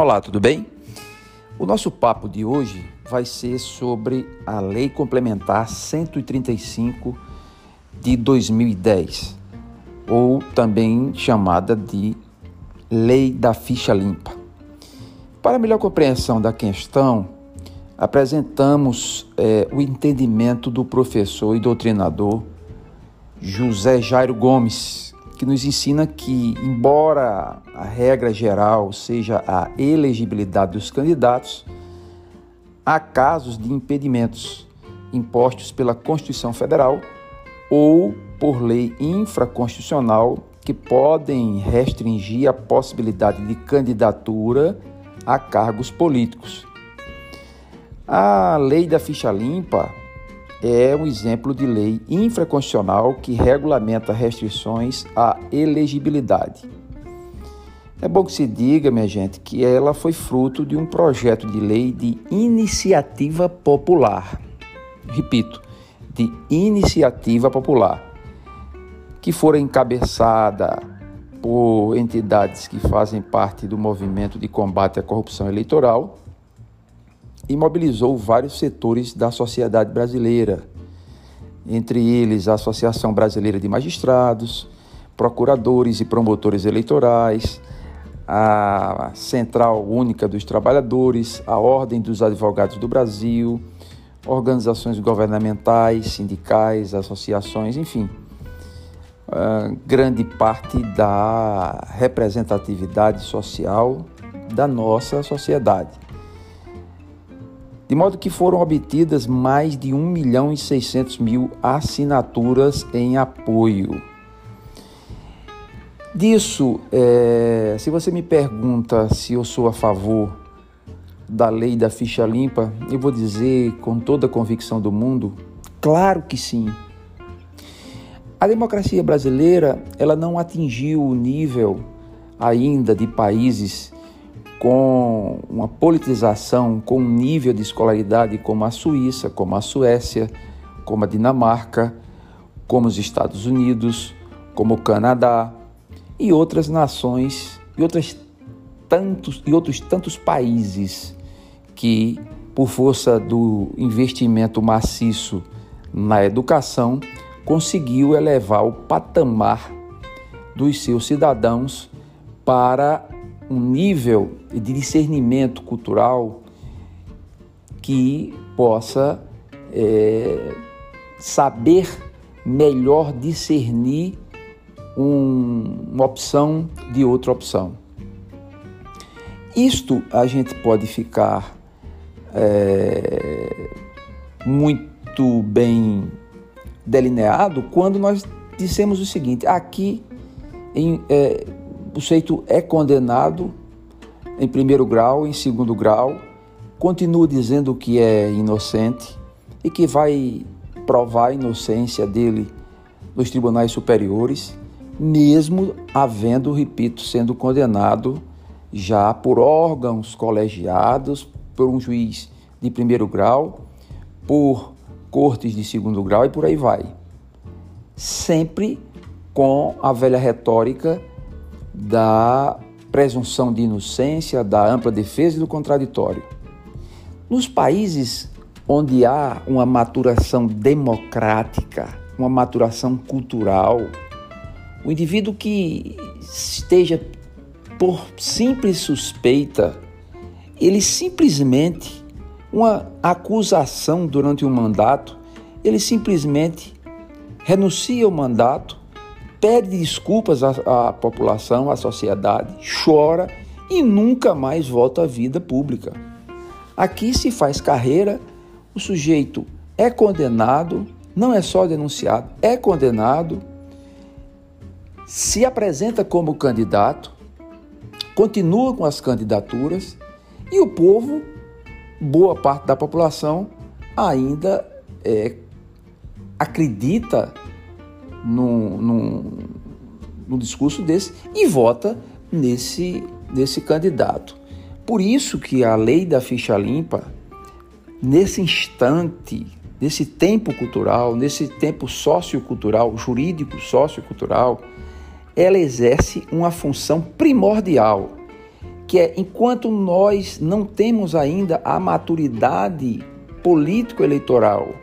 Olá, tudo bem? O nosso papo de hoje vai ser sobre a Lei Complementar 135 de 2010, ou também chamada de Lei da Ficha Limpa. Para melhor compreensão da questão, apresentamos é, o entendimento do professor e doutrinador José Jairo Gomes, que nos ensina que, embora a regra geral seja a elegibilidade dos candidatos, há casos de impedimentos impostos pela Constituição Federal ou por lei infraconstitucional que podem restringir a possibilidade de candidatura a cargos políticos. A lei da ficha limpa é um exemplo de lei infraconstitucional que regulamenta restrições à elegibilidade. É bom que se diga, minha gente, que ela foi fruto de um projeto de lei de iniciativa popular. Repito, de iniciativa popular, que fora encabeçada por entidades que fazem parte do movimento de combate à corrupção eleitoral e mobilizou vários setores da sociedade brasileira, entre eles a Associação Brasileira de Magistrados, procuradores e promotores eleitorais, a Central Única dos Trabalhadores, a Ordem dos Advogados do Brasil, organizações governamentais, sindicais, associações, enfim, grande parte da representatividade social da nossa sociedade de modo que foram obtidas mais de 1 milhão e 600 mil assinaturas em apoio. Disso, é, se você me pergunta se eu sou a favor da lei da ficha limpa, eu vou dizer com toda a convicção do mundo, claro que sim. A democracia brasileira, ela não atingiu o nível ainda de países com uma politização, com um nível de escolaridade como a Suíça, como a Suécia, como a Dinamarca, como os Estados Unidos, como o Canadá e outras nações e outras tantos e outros tantos países que por força do investimento maciço na educação conseguiu elevar o patamar dos seus cidadãos para um nível de discernimento cultural que possa é, saber melhor discernir um, uma opção de outra opção. Isto a gente pode ficar é, muito bem delineado quando nós dissemos o seguinte: aqui em, é, sujeito é condenado em primeiro grau, em segundo grau, continua dizendo que é inocente e que vai provar a inocência dele nos tribunais superiores, mesmo havendo, repito, sendo condenado já por órgãos colegiados, por um juiz de primeiro grau, por cortes de segundo grau e por aí vai. Sempre com a velha retórica da presunção de inocência, da ampla defesa e do contraditório. Nos países onde há uma maturação democrática, uma maturação cultural, o indivíduo que esteja por simples suspeita, ele simplesmente, uma acusação durante um mandato, ele simplesmente renuncia ao mandato pede desculpas à, à população, à sociedade, chora e nunca mais volta à vida pública. Aqui se faz carreira, o sujeito é condenado, não é só denunciado, é condenado, se apresenta como candidato, continua com as candidaturas e o povo, boa parte da população, ainda é, acredita num, num, num discurso desse e vota nesse, nesse candidato. Por isso que a lei da ficha limpa, nesse instante, nesse tempo cultural, nesse tempo sociocultural, jurídico sociocultural, ela exerce uma função primordial, que é enquanto nós não temos ainda a maturidade político-eleitoral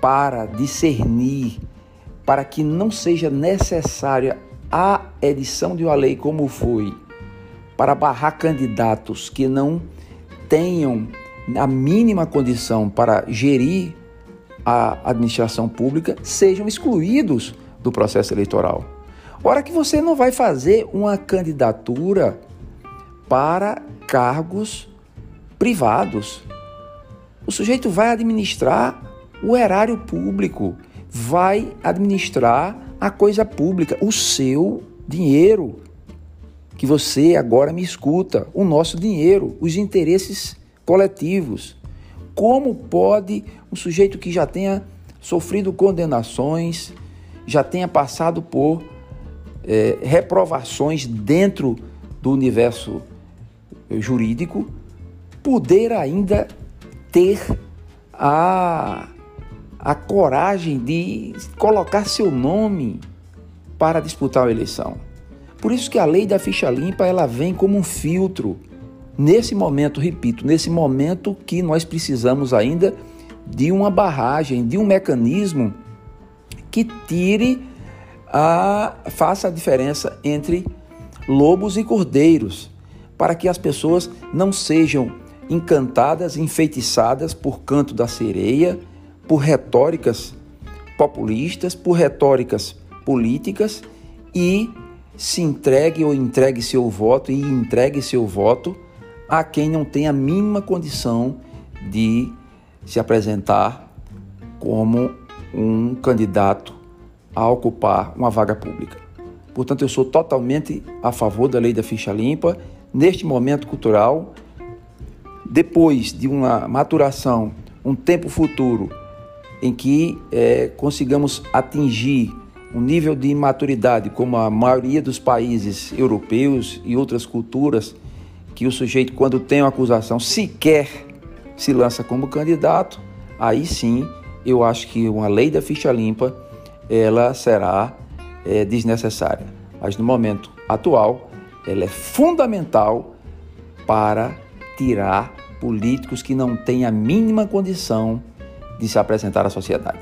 para discernir, para que não seja necessária a edição de uma lei como foi, para barrar candidatos que não tenham a mínima condição para gerir a administração pública, sejam excluídos do processo eleitoral. Ora que você não vai fazer uma candidatura para cargos privados. O sujeito vai administrar o erário público, vai administrar a coisa pública, o seu dinheiro, que você agora me escuta, o nosso dinheiro, os interesses coletivos. Como pode um sujeito que já tenha sofrido condenações, já tenha passado por é, reprovações dentro do universo jurídico, poder ainda ter a, a coragem de colocar seu nome para disputar a eleição. Por isso que a lei da ficha limpa ela vem como um filtro nesse momento, repito, nesse momento que nós precisamos ainda de uma barragem, de um mecanismo que tire a faça a diferença entre lobos e cordeiros para que as pessoas não sejam encantadas, enfeitiçadas por canto da sereia, por retóricas populistas, por retóricas políticas e se entregue ou entregue seu voto e entregue seu voto a quem não tem a mínima condição de se apresentar como um candidato a ocupar uma vaga pública. Portanto, eu sou totalmente a favor da lei da ficha limpa neste momento cultural, depois de uma maturação, um tempo futuro em que é, consigamos atingir um nível de maturidade como a maioria dos países europeus e outras culturas, que o sujeito, quando tem uma acusação, sequer se lança como candidato, aí sim eu acho que uma lei da ficha limpa ela será é, desnecessária. Mas no momento atual, ela é fundamental para tirar políticos que não têm a mínima condição de se apresentar à sociedade.